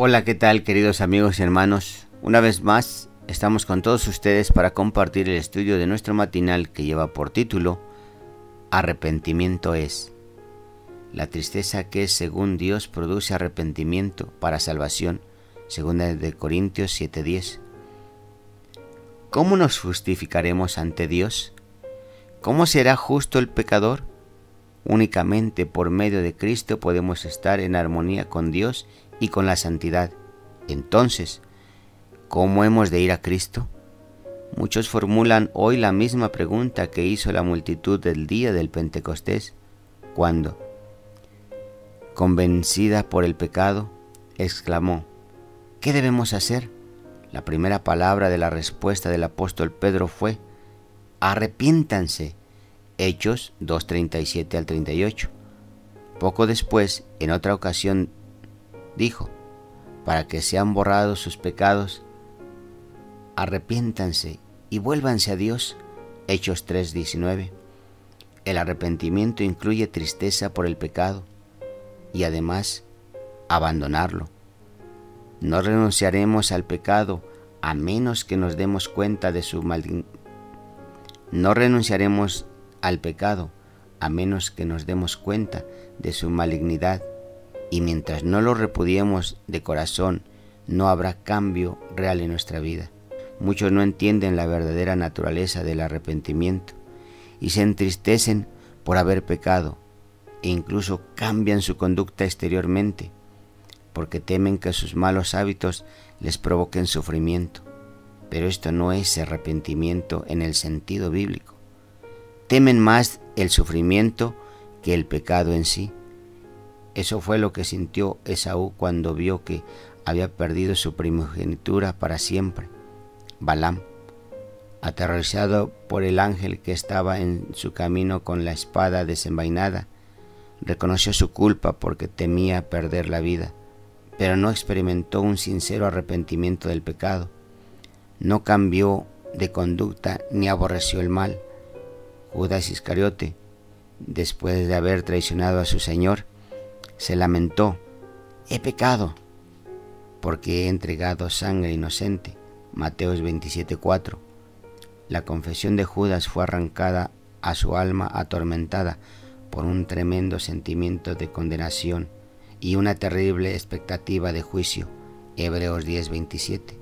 Hola, ¿qué tal queridos amigos y hermanos? Una vez más, estamos con todos ustedes para compartir el estudio de nuestro matinal que lleva por título Arrepentimiento es. La tristeza que según Dios produce arrepentimiento para salvación, según de Corintios 7:10. ¿Cómo nos justificaremos ante Dios? ¿Cómo será justo el pecador? Únicamente por medio de Cristo podemos estar en armonía con Dios y con la santidad. Entonces, ¿cómo hemos de ir a Cristo? Muchos formulan hoy la misma pregunta que hizo la multitud del día del Pentecostés, cuando, convencida por el pecado, exclamó, ¿qué debemos hacer? La primera palabra de la respuesta del apóstol Pedro fue, arrepiéntanse. Hechos 2.37 al 38. Poco después, en otra ocasión, dijo, para que sean borrados sus pecados, arrepiéntanse y vuélvanse a Dios. Hechos 3:19. El arrepentimiento incluye tristeza por el pecado y además abandonarlo. No renunciaremos al pecado a menos que nos demos cuenta de su maldad. No renunciaremos al pecado a menos que nos demos cuenta de su malignidad y mientras no lo repudiemos de corazón, no habrá cambio real en nuestra vida. Muchos no entienden la verdadera naturaleza del arrepentimiento y se entristecen por haber pecado e incluso cambian su conducta exteriormente porque temen que sus malos hábitos les provoquen sufrimiento. Pero esto no es arrepentimiento en el sentido bíblico. Temen más el sufrimiento que el pecado en sí. Eso fue lo que sintió Esaú cuando vio que había perdido su primogenitura para siempre. Balaam, aterrorizado por el ángel que estaba en su camino con la espada desenvainada, reconoció su culpa porque temía perder la vida, pero no experimentó un sincero arrepentimiento del pecado. No cambió de conducta ni aborreció el mal. Judas Iscariote, después de haber traicionado a su Señor, se lamentó, he pecado, porque he entregado sangre inocente. Mateos 27:4. La confesión de Judas fue arrancada a su alma atormentada por un tremendo sentimiento de condenación y una terrible expectativa de juicio. Hebreos 10:27.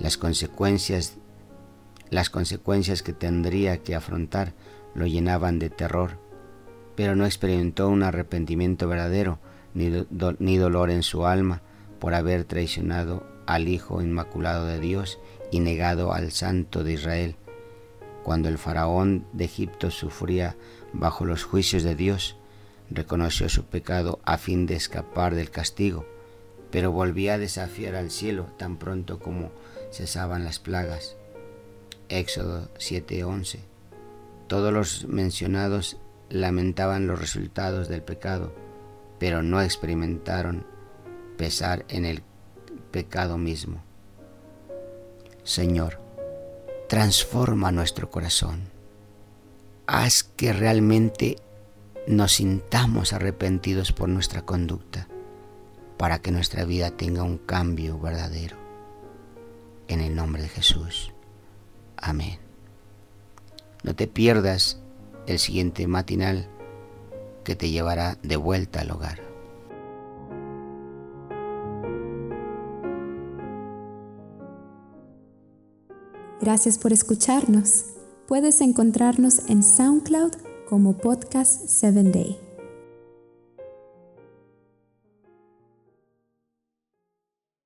Las consecuencias las consecuencias que tendría que afrontar lo llenaban de terror pero no experimentó un arrepentimiento verdadero ni, dolor en su alma por haber traicionado al Hijo Inmaculado de Dios y negado al Santo de Israel. Cuando el faraón de Egipto sufría bajo los juicios de Dios, reconoció su pecado a fin de escapar del castigo, pero volvía a desafiar al cielo tan pronto como cesaban las plagas. Éxodo 7:11. Todos los mencionados lamentaban los resultados del pecado, pero no experimentaron pesar en el pecado mismo. Señor, transforma nuestro corazón. Haz que realmente nos sintamos arrepentidos por nuestra conducta, para que nuestra vida tenga un cambio verdadero. En el nombre de Jesús. Amén. No te pierdas el siguiente matinal que te llevará de vuelta al hogar. Gracias por escucharnos. Puedes encontrarnos en SoundCloud como Podcast 7 Day.